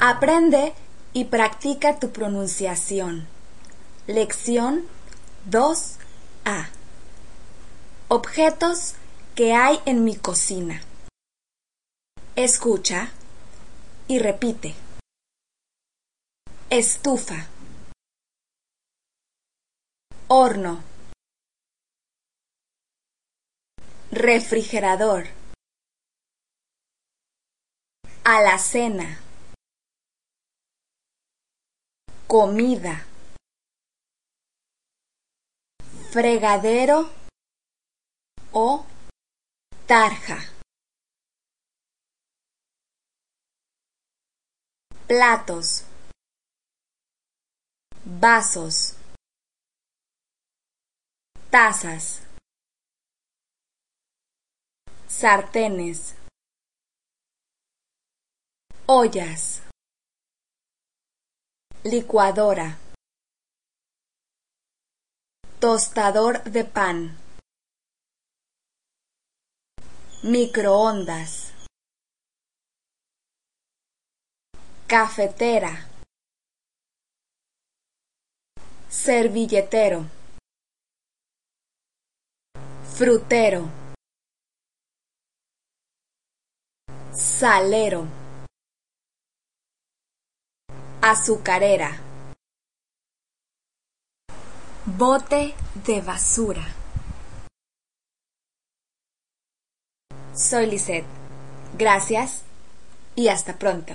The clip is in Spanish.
Aprende y practica tu pronunciación. Lección 2A. Objetos que hay en mi cocina. Escucha y repite. Estufa. Horno. Refrigerador. Alacena. Comida. Fregadero o tarja. Platos. Vasos. Tazas. Sartenes. Ollas. Licuadora. Tostador de pan. Microondas. Cafetera. Servilletero. Frutero. Salero. Azucarera. Bote de basura. Soy Lisette. Gracias y hasta pronto.